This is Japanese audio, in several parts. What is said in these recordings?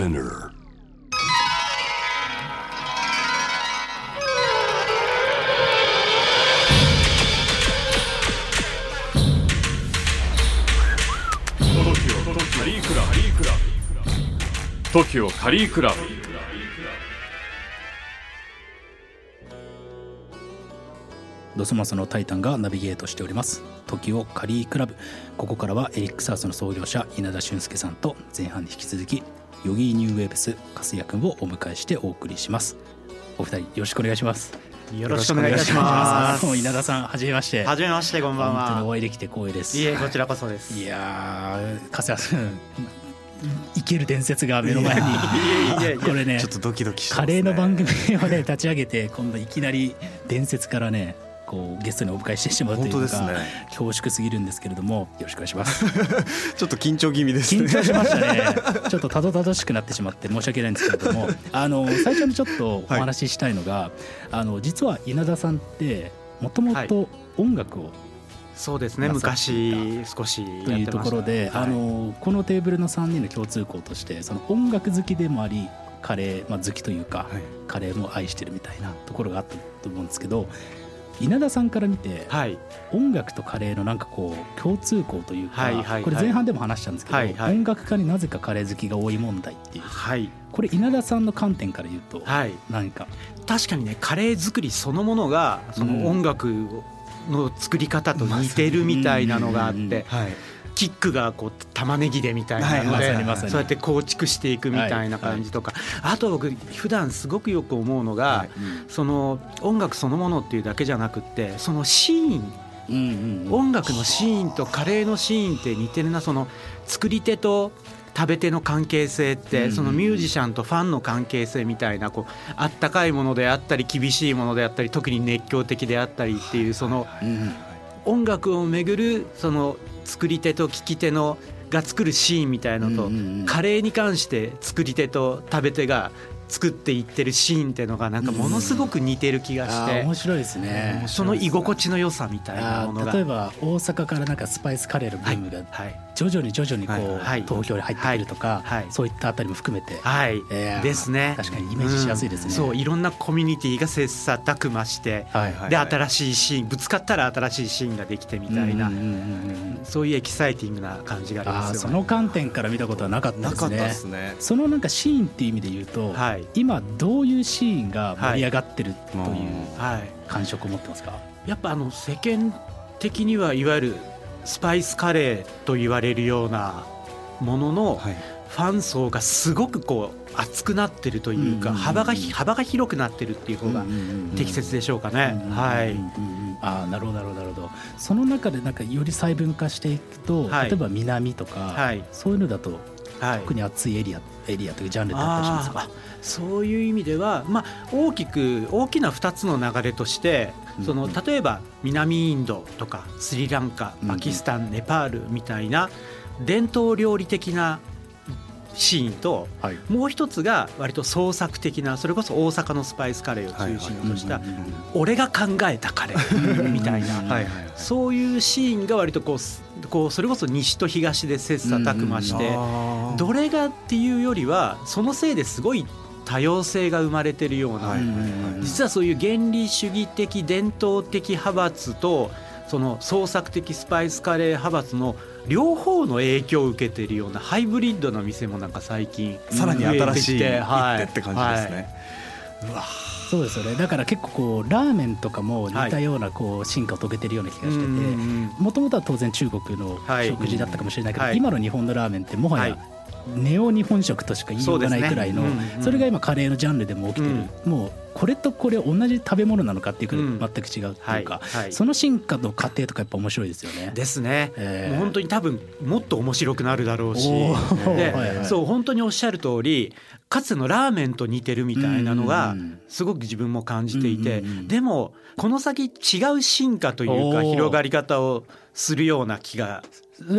Spinner. カリークラブ TOKIO カリークラブドスマスのタイタンがナビゲートしております。時をカリークラブここからはエリックサウスの創業者稲田俊介さんと前半に引き続き Yogee New Waves 粕谷君をお迎えしてお送りします。お二人よろしくお願いします。よろしくお願いします。もう稲田さんはじめまして。はじめまして、こんばん本当にお会いできて光栄です。いえ、こちらこそです。いやー粕谷さん生ける伝説が目の前に。これねちょっとドキドキしてます、ね、カレーの番組をね立ち上げて今度いきなり伝説からねこうゲストにお迎えしてしまうというのが、本当ですね。恐縮すぎるんですけれどもよろしくお願いします。ちょっと緊張気味ですね。緊張しましたね。ちょっとたどたどしくなってしまって申し訳ないんですけれどもあの最初にちょっとお話ししたいのが、あの実は稲田さんってもともと音楽をそうですね、昔少しというところで、あのこのテーブルの3人の共通項としてその音楽好きでもありカレー、まあ、好きというか、はい。カレーも愛してるみたいなところがあったと思うんですけど稲田さんから見て、はい、音楽とカレーのなんかこう共通項というか、はいはいはい。これ前半でも話したんですけど、はいはい。音楽家になぜかカレー好きが多い問題っていう。はい、これ稲田さんの観点から言うとはい、何か、確かにね、カレー作りそのものが、その音楽の作り方と似てるみたいなのがあっうんうんうんて。はいキックがこう玉ねぎでみたいなのはいでまさにまさに。そうやって構築していくみたいな感じとか。あと僕普段すごくよく思うのがその音楽そのものっていうだけじゃなくってそのシーン。うんうんうん。音楽のシーンとカレーのシーンって似てるな。その作り手と食べ手の関係性っうんてそのミュージシャンとファンの関係性みたいなこうあったかいものであったり厳しいものであったり特に熱狂的であったりっていうそのうん音楽をめぐるその作り手と聴き手のが作るシーンみたいのとカレーに関して作り手と食べ手が作っていってるシーンっていうのがなんかものすごく似てる気がして。面白いですね。その居心地の良さみたいなあものが。ー例えば大阪からなんかスパイスカレーのブームがはい。徐々に徐々にこう、はい。東京に入ってくるとか、はい。そういったあたりも含めて、はい、いやーですね。確かにイメージしやすいですね。うん。そういろんなコミュニティが切磋琢磨して、で新しいシーンぶつかったら新しいシーンができてみたいな、そういうエキサイティングな感じがありあますよね。ーその観点から見たことはなかったなかったですねですね。そのなんかシーンっていう意味で言うと、はい今どういうシーンが盛り上がってるというはい、感触を持ってますか、やっぱあの世間的にはいわゆるスパイスカレーと言われるようなもののはい。ファン層がすごくこう熱くなってるというか幅がひ幅が広くなってるっていう方が適切でしょうかね。はい。あなるほどなるほどなるほど。その中でなんかより細分化していくと、はい。例えば南とか、はい。そういうのだとはい。特に熱いエリアエリアというかジャンルってあったりしますか？そういう意味では、まあ、大きく大きな2つの流れとしてそのうん。例えば南インドとかスリランカうんパキスタンネパールみたいな伝統料理的なシーンとはい。もう一つが割と創作的なそれこそ大阪のスパイスカレーを中心とした俺が考えたカレーみたいな そういうシーンが割とこうすこうそれこそ西と東で切磋琢磨して。どれがっていうよりはそのせいですごい多様性が生まれてるような、実はそういう原理主義的伝統的派閥とその創作的スパイスカレー派閥の両方の影響を受けているようなハイブリッドな店もなんか最近さらに新しい増えてきて一手って感じですね、うわそうですよね。だから結構こうラーメンとかも似たようなこう進化を遂げてるような気がしてて、もともとは当然中国のはい食事だったかもしれないけど、はい。今の日本のラーメンってもはやはい。ネオ日本食としか言いようがないくらいのそれが今カレーのジャンルでも起きてる、もうこれとこれ同じ食べ物なのかっていうくらいうん。全く違うっていうか、その進化の過程とかやっぱ面白いですよね。ですね、えー。もう本当に多分もっと面白くなるだろうし。そう本当におっしゃる通りかつてのラーメンと似てるみたいなのがうんすごく自分も感じていて、でもこの先違う進化というか広がり方をするような気が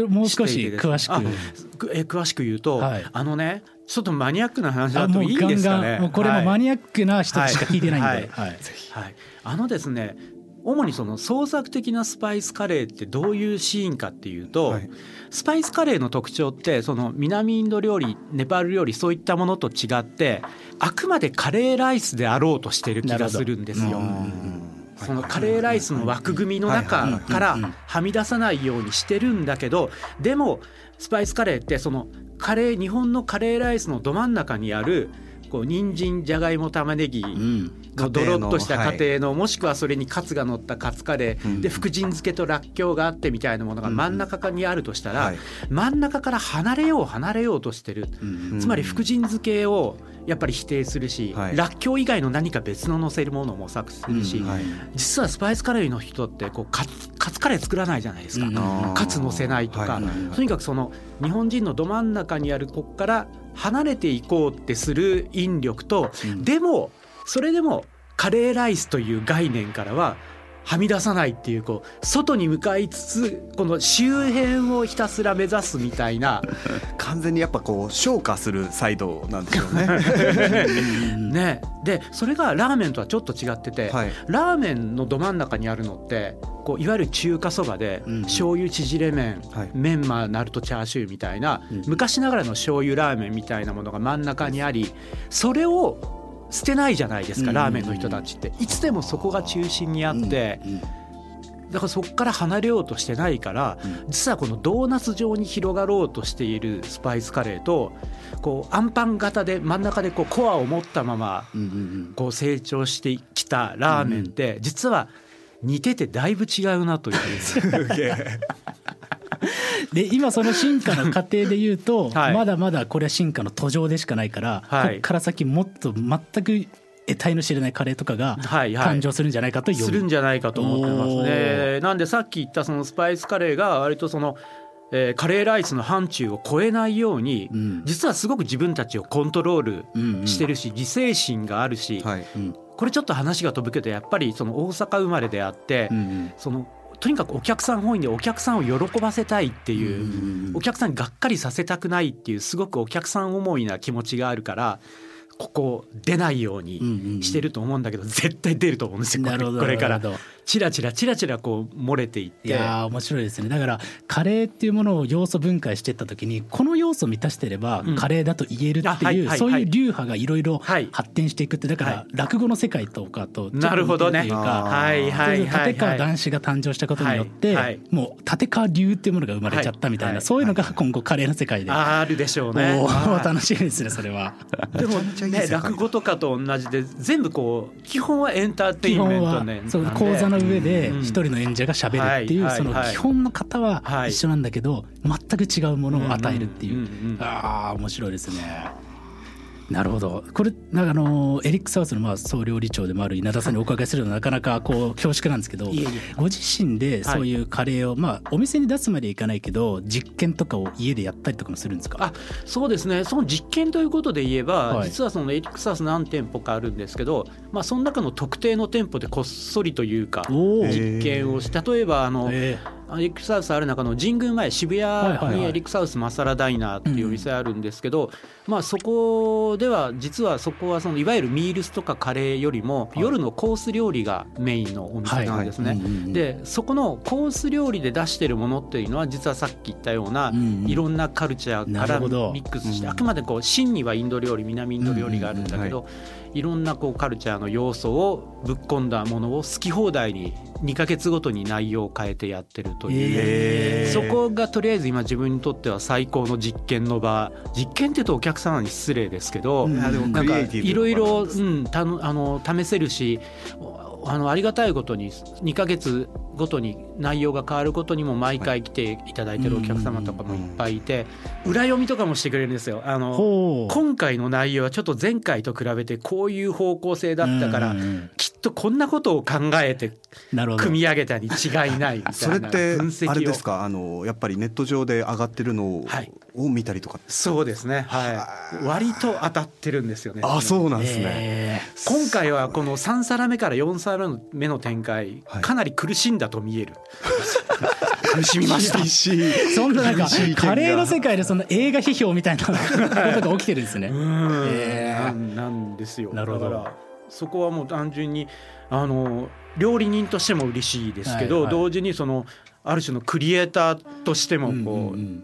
もう少し詳しく。え詳しく言うと、はい。あのねちょっとマニアックな話あだといいですかね。もうこれもマニアックな人しか聞いてないんで、ははい。い。はい、あのですね主にその創作的なスパイスカレーってどういうシーンかっていうと、はい。スパイスカレーの特徴ってその南インド料理ネパール料理そういったものと違ってあくまでカレーライスであろうとしてる気がするんですよ。そのカレーライスの枠組みの中からはみ出さないようにしてるんだけどでもスパイスカレーってそのカレー日本のカレーライスのど真ん中にあるこう人参じゃがいも玉ねぎうん。のドロッとした家庭の家庭のもしくはそれにカツが乗ったカツカレーで福神漬けとらっきょうがあってみたいなものが真ん中にあるとしたらはい。真ん中から離れよう離れようとしてる。うんつまり福神漬けをやっぱり否定するしはい。らっきょう以外の何か別の乗せるものを模索するしうんはい。実はスパイスカレーの人ってこうカツカツカレー作らないじゃないですか。うん。カツ乗せないとか、はいとにかくその日本人のど真ん中にあるここから離れていこうってする引力と、うん。でもそれでもカレーライスという概念からははみ出さないっていうこう外に向かいつつこの周辺をひたすら目指すみたいな完全にやっぱこう昇華するサイドなんでしょうね。ね。でそれがラーメンとはちょっと違ってて、はい。ラーメンのど真ん中にあるのってこういわゆる中華そばでうん。醤油縮れ麺、はい。メンマナルトチャーシューみたいなうん。昔ながらの醤油ラーメンみたいなものが真ん中にありそれを捨てないじゃないですかうんラーメンの人たちって。いつでもそこが中心にあって。うんだからそこから離れようとしてないからうん。実はこのドーナツ状に広がろうとしているスパイスカレーとこうアンパン型で真ん中でこうコアを持ったままこう成長してきたラーメンって実は似ててだいぶ違うなという で今その進化の過程で言うと、はい。まだまだこれは進化の途上でしかないから、はい。こっから先もっと全く得体の知れないカレーとかがはいはい。誕生するんじゃないかという、するんじゃないかと思ってますおねー。なんでさっき言ったそのスパイスカレーが割とその、えーカレーライスの範疇を超えないように、うん。実はすごく自分たちをコントロールうんうん。してるし、自制心があるし、はい。うん。これちょっと話が飛ぶけどやっぱりその大阪生まれであって、うんうん。そのとにかくお客さん本位でお客さんを喜ばせたいっていう。うん。お客さんにがっかりさせたくないっていうすごくお客さん思いな気持ちがあるからここ出ないようにしてると思うんだけど絶対出ると思うんですよこれからチラチラチラチラこう漏れていって。いやー面白いですね。だからカレーっていうものを要素分解していった時にこの要素を満たしてればうん。カレーだと言えるあっていう、はいはいはい。そういう流派がいろいろはい。発展していくってだかはら落語の世界とかとなるほどね。というかはいはいはい立川はい談志が誕生したことによって、はいはい。もう立川流っていうものが生まれちゃったみたいな、はいはい。そういうのが今後カレーの世界で、あるでしょうね。楽しみですねそれは。でもね落語とかと同じで全部こう基本はエンターテイ基本はンメントねそう講座の上でうん。一人の演者がしゃべるっていうはいそのはい。基本の型ははい。一緒なんだけど全く違うものを与えるっていう。ああ面白いですね。なるほど。これなんかあのエリック・サウスのまあ総料理長でもある稲田さんにお伺いするのはなかなかこう恐縮なんですけどご自身でそういうカレーをまあお店に出すまでいかないけど実験とかを家でやったりとかもするんですか？あそうですね。その実験ということで言えば、はい。実はそのエリクサス何店舗かあるんですけど、まあ、その中の特定の店舗でこっそりというか実験をし例えばあの、えエリックサウスある中の神宮前渋はいはいはい。谷にエリックサウスマサラダイナーっていうお店あるんですけど、まあそこでは実はそこはそのいわゆるミールスとかカレーよりも夜のコース料理がメインのお店なんですね。でそこのコース料理で出してるものっていうのは実はさっき言ったようなうんうん。いろんなカルチャーからミックスしてうん。あくまでこう真にはインド料理南インド料理があるんだけどい。ろんなこうカルチャーの要素をぶっ込んだものを好き放題に2ヶ月ごとに内容を変えてやってるという。えー。そこがとりあえず今自分にとっては最高の実験の場。実験っていうとお客様に失礼ですけど、うん。なんかいろいろうんたのあの試せるしあのありがたいことに2ヶ月ごとに内容が変わることにも毎回来ていただいてるお客様とかもいっぱいいて裏読みとかもしてくれるんですよ。あの今回の内容はちょっと前回と比べてこういう方向性だったからきっとこんなことを考えて組み上げたに違いない。みたいなそれって分析をあれですか？あのやっぱりネット上で上がってるのを,、見たりとかそうですね。はい。割と当たってるんですよね。あそうなんですね、え今回はこの3皿目から4皿目の展開、はい。かなり苦しんだと見える。苦しみました厳しい。ーそんななんかカレーの世界でその映画批評みたいな ことが起きてるんですね。うん。えー。なんなんですよ。なるほど。だからそこはもう単純にあの料理人としても嬉しいですけど、はいはい。同時にそのある種のクリエイターとしてもこう、うんうんうん。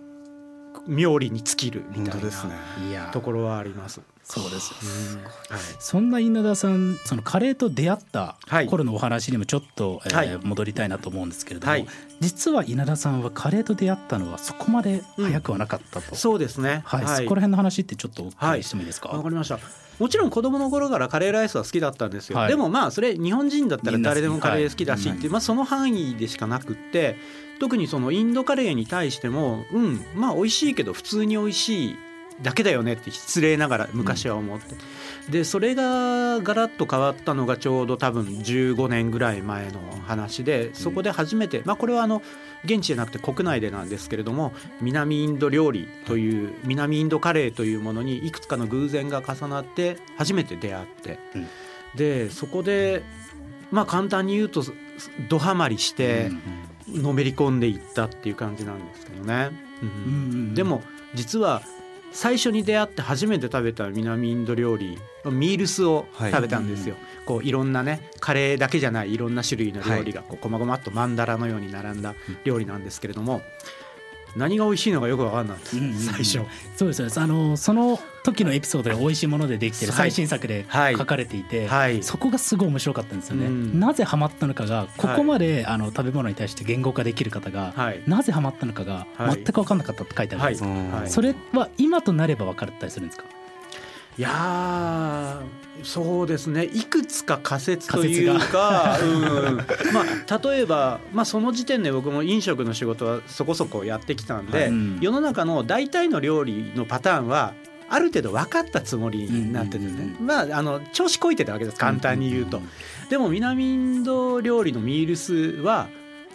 妙利に尽きるみたいなところはあります。そうですうんはい。そんな稲田さんそのカレーと出会ったはい。頃のお話にもちょっと、えーはい。戻りたいなと思うんですけれども、はい。実は稲田さんはカレーと出会ったのはそこまで早くはなかったと、そうですね。はい。そこら辺の話ってちょっとお伺いしてもいいですか、わかりました。もちろん子供の頃からカレーライスは好きだったんですよ。はい。でもまあそれ日本人だったら誰でもカレー好きだしってい。う、まあその範囲でしかなくって、特にそのインドカレーに対しても、うんまあ美味しいけど普通に美味しいだけだよねって失礼ながら昔は思って。でそれがガラッと変わったのがちょうど多分15年ぐらい前の話でそこで初めて、まあこれはあの現地じゃなくて国内でなんですけれども南インド料理という南インドカレーというものにいくつかの偶然が重なって初めて出会って、うん。でそこでまあ簡単に言うとドハマりしてのめり込んでいったっていう感じなんですけどね。うん。うんうんうん。でも実は最初に出会って初めて食べた南インド料理ミールスを食べたんですよ、こういろんなねカレーだけじゃないいろんな種類の料理がこうこまごまっとマンダラのように並んだ料理なんですけれども何が美味しいのかよく分かんない。うんうんうん。最初。そうですそうです。あのその時のエピソードで美味しいものでできてる最新作ではい書かれていて、はい。そこがすごい面白かったんですよね、うん。なぜハマったのかがここまで、あの食べ物に対して言語化できる方が、はい。なぜハマったのかがはい。全く分かんなかったって書いてあるんですはい。それは今となれば分かったりするんですか？いやーそうですね。いくつか仮説というか、うん、まあ例えば、まあ、その時点で僕も飲食の仕事はそこそこやってきたんで、はい。うん。世の中の大体の料理のパターンはある程度分かったつもりになってるんですね、うんまああの調子こいてたわけです。簡単に言うと、でも南インド料理のミールスは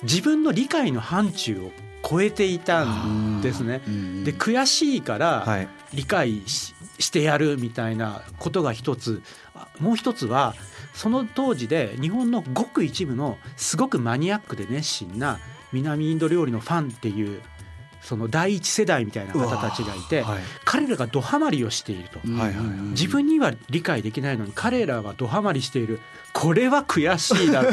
自分の理解の範疇を超えていたんですね。うん。で悔しいから、はい理解ししてやるみたいなことが一つ。もう一つはその当時で日本のごく一部のすごくマニアックで熱心な南インド料理のファンっていうその第一世代みたいな方たちがいてはい。彼らがドハマりをしていると。うんはいはいはい自分には理解できないのに彼らはドハマりしている。これは悔しいだ。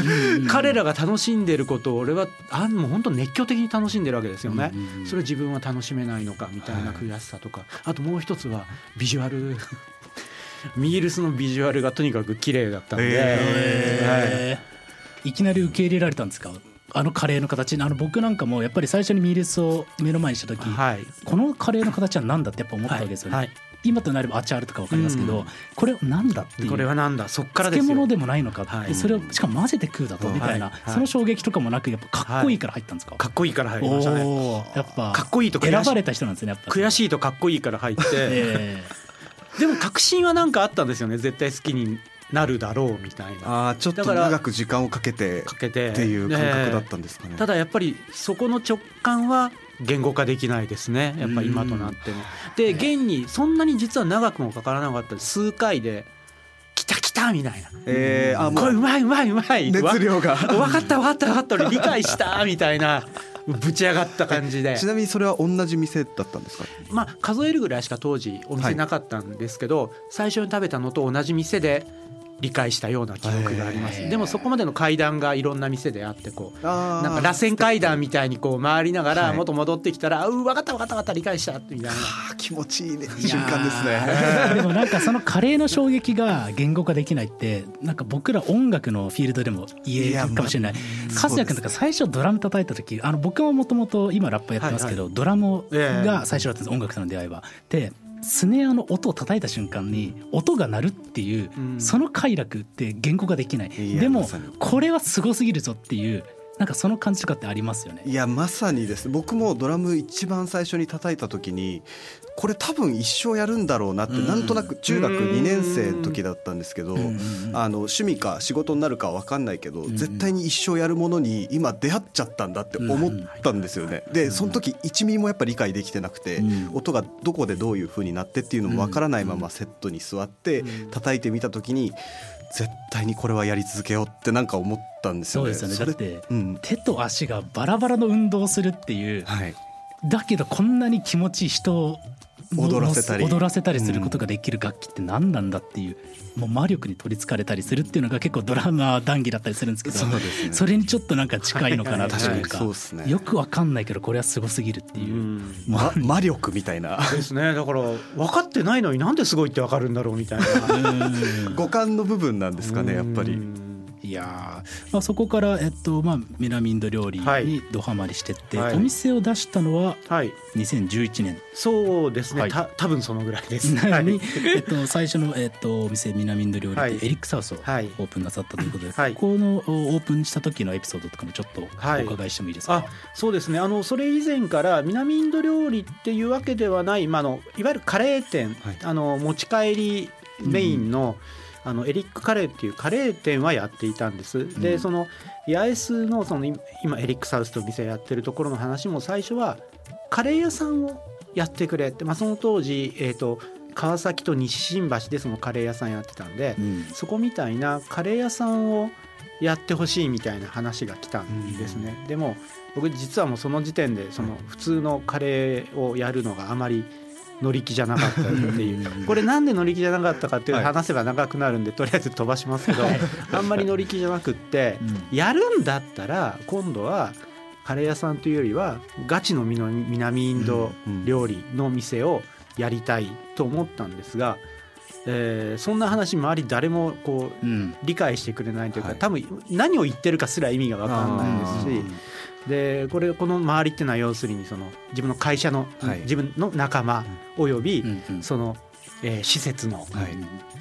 彼らが楽しんでることを俺はあもう本当熱狂的に楽しんでるわけですよね。うんうんそれ自分は楽しめないのかみたいな悔しさとか、あともう一つはビジュアル。ミールスのビジュアルがとにかく綺麗だったんで、へー。いきなり受け入れられたんですか？あのカレーの形あの僕なんかもやっぱり最初にミールスを目の前にした時、はい、はいこのカレーの形は何だってやっぱ思ったわけですよね、はい今となればアチャールとかわかりますけど、うん。これ何だっていうこれはなんだ？そっからですよ。漬物でもないのかはい。それをしかも混ぜて食うだとうんみたいな、はい。はいその衝撃とかもなくやっぱかっこいいから入ったんですか、かっこいいから入りましたね。やっぱかっこいいと選ばれた人なんですねやっぱ悔しいとかっこいいから入って、え。でも確信はなんかあったんですよね絶対好きになるだろうみたいな。あーちょっと長く時間をかけてかけてっていう感覚だっねたんですかね。ただやっぱりそこの直感は言語化できないですね。やっぱ今となっても。で現にそんなに実は長くもかからなかった数回で「来た来た」みたいな「えー、あもこれううまいうまいうまい」熱量が。わ分かった分かった分かった。俺理解したみたいな。ぶち上がった感じで。ちなみにそれは同じ店だったんですか？まあ数えるぐらいしか当時お店なかったんですけど、最初に食べたのと同じ店で理解したような記憶があります。でもそこまでの階段がいろんな店であってこうなんか螺旋階段みたいにこう回りながらはい。元戻ってきたら「う分かった分かった分かった理解した」みたいな。あー気持ちいいね。瞬間ですね。でもなんかそのカレーの衝撃が言語化できないってなんか僕ら音楽のフィールドでも言えるかもしれない。ま和也君とか最初ドラム叩いた時あの僕ももともと今ラップやってますけど、ドラムええ。が最初だったんです音楽との出会いは。でスネアの音を叩いた瞬間に音が鳴るっていう、うん。その快楽って言語化できない。でもこれはすごすぎるぞっていうなんかその感じとかってありますよね？いやまさにです。僕もドラム一番最初に叩いた時にこれ多分一生やるんだろうなってうん。なんとなく中学うん。2年生の時だったんですけどあの趣味か仕事になるかは分かんないけどん。絶対に一生やるものに今出会っちゃったんだって思ったんですよね。でその時1ミリもやっぱ理解できてなくてうん。音がどこでどういう風になってっていうのも分からないままセットに座って叩いてみた時に絶対にこれはやり続けようってなんか思ったんですよね。そうですよね。だってうん。手と足がバラバラの運動をするっていうはい。だけどこんなに気持ちいい人踊らせたり。踊らせたりすることができる楽器って何なんだっていう、もう魔力に取りつかれたりするっていうのが結構ドラマ談義だったりするんですけどそうですね。それにちょっとなんか近いのかなという確かにかそうですね。よくわかんないけどこれはすごすぎるっていう。う。ん。ま魔力みたいな。ですね。だから分かってないのになんですごいって分かるんだろうみたいな。う ん五感の部分なんですかねやっぱり。うんいやーまあ、そこから、えっとまあ、南インド料理はい。にドハマりしてって、はい。お店を出したのははい。2011年。そうですね、はい。た多分そのぐらいです。はい。えっと、最初の、えっと、お店南インド料理で、はい。エリックサウスをオはい。ープンなさったということで、はい。ここのおオープンした時のエピソードとかもちょっとはい。お伺いしてもいいですか、あそうですね。あのそれ以前から南インド料理っていうわけではない、まあ、あのいわゆるカレー店、はい。あの持ち帰りメインの,、あのエリックカレーっていうカレー店はやっていたんです。で、うん。その八重洲のその今今エリックサウスと店やってるところの話も最初はカレー屋さんをやってくれって、まあ、その当時、えー、と川崎と西新橋でそのカレー屋さんやってたんで、うん。そこみたいなカレー屋さんをやってほしいみたいな話が来たんですね、でも僕実はもうその時点でその普通のカレーをやるのがあまり乗り気じゃなかったっていう。これなんで乗り気じゃなかったかっていう話せば長くなるんでとりあえず飛ばしますけどあんまり乗り気じゃなくってうん。やるんだったら今度はカレー屋さんというよりはガチの南インド料理の店をやりたいと思ったんですが、えーそんな話周り誰もこううん。理解してくれないというか、はい。多分何を言ってるかすら意味が分かんないですしでこれこの周りっていうのは要するにその自分の会社の、はい。自分の仲間および、その、えー施設の,、はい。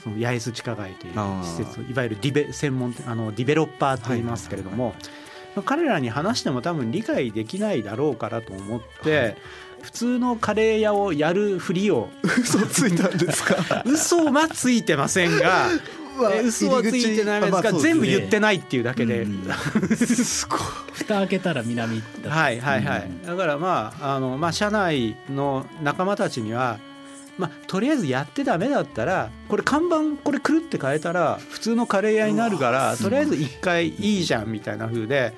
その八重洲地下街という施設いわゆるディベ専門あのディベロッパーと言いますけれども、彼らに話しても多分理解できないだろうからと思って、普通のカレー屋をやるふりを嘘ついたんですか？嘘はついてませんがえ嘘はついてないですが全部言ってないっていうだけで。うんすごい蓋開けたら南だった。はいはいはい、うん。だからまああの、まあ、社内の仲間たちには、まあ、とりあえずやってダメだったらこれ看板これくるって変えたら普通のカレー屋になるからとりあえず一回いいじゃんみたいな風で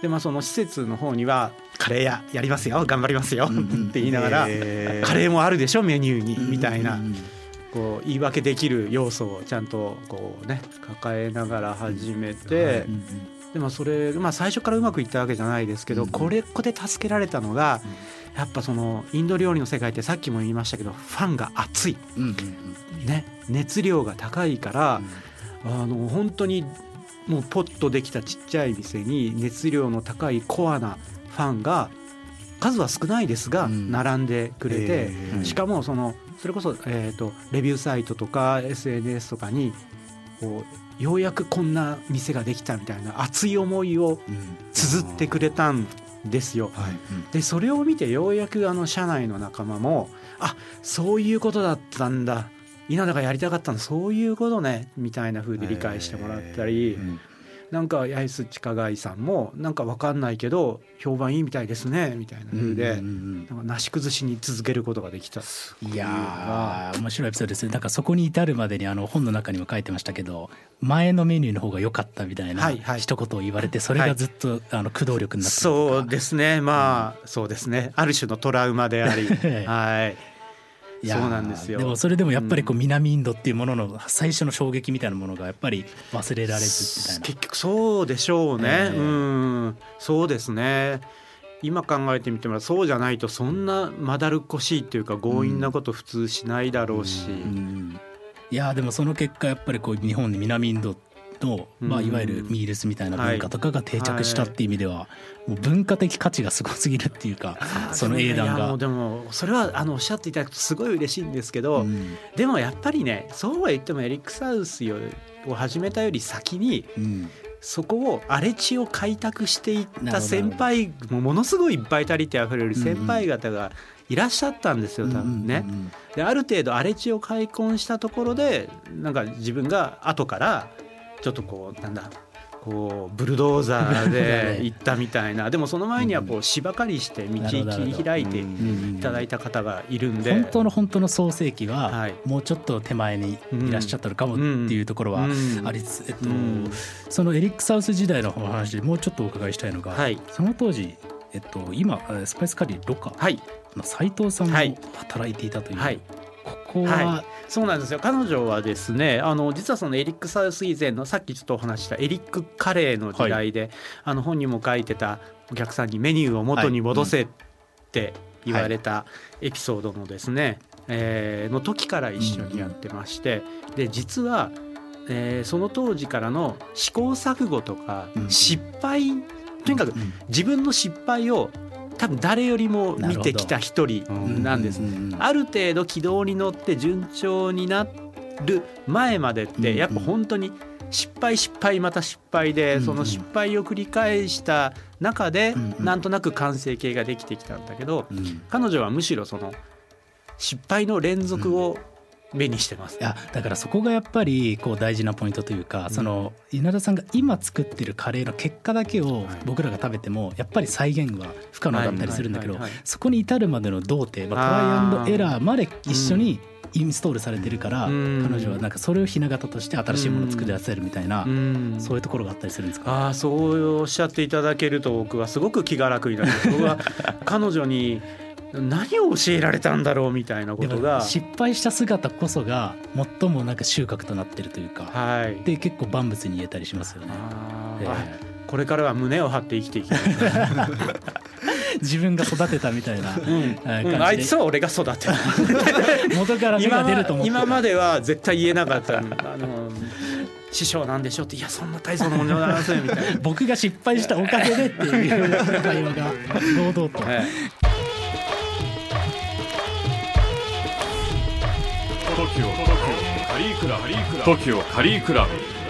で、まあ、その施設の方には「カレー屋やりますよ頑張りますよ」って言いながらカレーもあるでしょメニューにみたいな。うんうんこう言い訳できる要素をちゃんとこうね抱えながら始めてでもそれ、まあ、最初からうまくいったわけじゃないですけど、うんこれここで助けられたのが、やっぱそのインド料理の世界ってさっきも言いましたけどファンが熱い、ね、熱量が高いから、あの本当にもうポッとできたちっちゃい店に熱量の高いコアなファンが数は少ないですがうん。並んでくれて、しかもそのそれこそ、えー、とレビューサイトとか SNS とかにこうようやくこんな店ができたみたいな熱い思いをうん。綴ってくれたんですよ。はい。でそれを見てようやくあの社内の仲間もあそういうことだったんだ。稲田がやりたかったのそういうことねみたいな風で理解してもらったり、うんなんか八重洲地下街さんもなんかわかんないけど評判いいみたいですねみたいな風で、うんうんなんかなし崩しに続けることができた。うんいやー面白いエピソードですね。なんかそこに至るまでにあの本の中にも書いてましたけど前のメニューの方が良かったみたいなはいはい。一言を言われてそれがずっとあの駆動力になってそうか。ですね。まあ、そうですね。ある種のトラウマであり。はいいやーそうなんですよ。でもそれでもやっぱりこう南インドっていうものの最初の衝撃みたいなものがやっぱり忘れられずみたいな結局そうでしょうね、ええ。うん。そうですね。今考えてみてもそうじゃないとそんなまだるっこしいっていうか強引なこと普通しないだろうし、うん。いやーでもその結果やっぱりこう日本で南インドの、まあ、うんいわゆるミールスみたいな文化とかが定着したっていう意味では、もう文化的価値がすごすぎるっていうかその英断が。でもそれはあのおっしゃっていただくとすごい嬉しいんですけど、うん。でもやっぱりねそうは言ってもエリック・サウスを始めたより先にうん。そこを荒れ地を開拓していった先輩もものすごいバイタリティあふれる先輩方がいらっしゃったんですよ多分ね。である程度荒れ地を開墾したところでなんか自分が後からちょっとこうなんだこうブルドーザーで 行ったみたいな。でもその前にはこう芝刈りして道切り開いていうんただいた方がいるんで。本当の本当の創世記ははい。もうちょっと手前にいらっしゃったのかもっていうところはうん。ありつつ、えっとうん。そのエリック・サウス時代のお話でもうちょっとお伺いしたいのが、はい。その当時えっと、今スパイスカリーロカはい。の斉藤さんもはい。働いていたという、はい。ここは、はそうなんですよ。彼女はですねあの実はそのエリック・サウス以前のさっきちょっとお話ししたエリック・カレーの時代で、あの本にも書いてたお客さんにメニューを元に戻せって言われたエピソードのですね、えーの時から一緒にやってまして、で実は、えーその当時からの試行錯誤とかうん。失敗、とにかくうん。自分の失敗を多分誰よりも見てきた一人なんです。ある程度軌道に乗って順調になる前までってやっぱ本当に失敗失敗また失敗でその失敗を繰り返した中でなんとなく完成形ができてきたんだけどうん。彼女はむしろその失敗の連続を目にしてます。い。やだからそこがやっぱりこう大事なポイントというか、その稲田さんが今作ってるカレーの結果だけを僕らが食べてもやっぱり再現は不可能だったりするんだけどそこに至るまでの童貞、まあ、トライアンドエラーまで一緒にインストールされてるから、うん。彼女はなんかそれをひな形として新しいものを作り出せるみたいな、うん。そういうところがあったりするんですか、ああそうおっしゃっていただけると僕はすごく気が楽になる。僕は彼女に何を教えられたんだろうみたいなことが。失敗した姿こそが最もなんか収穫となってるというか、はい。で結構万物に言えたりしますよね。えあーこれからは胸を張って生きていきたい、自分が育てたみたいな うん。あいつは俺が育てる 元から芽が今ま出ると思って今までは絶対言えなかった。あの師匠なんでしょうって。いやそんな大層なものではありませんみたいな。僕が失敗したおかげでっていう会話が堂々と。はい TOKIO カリークラブ TOKIO カリークラブ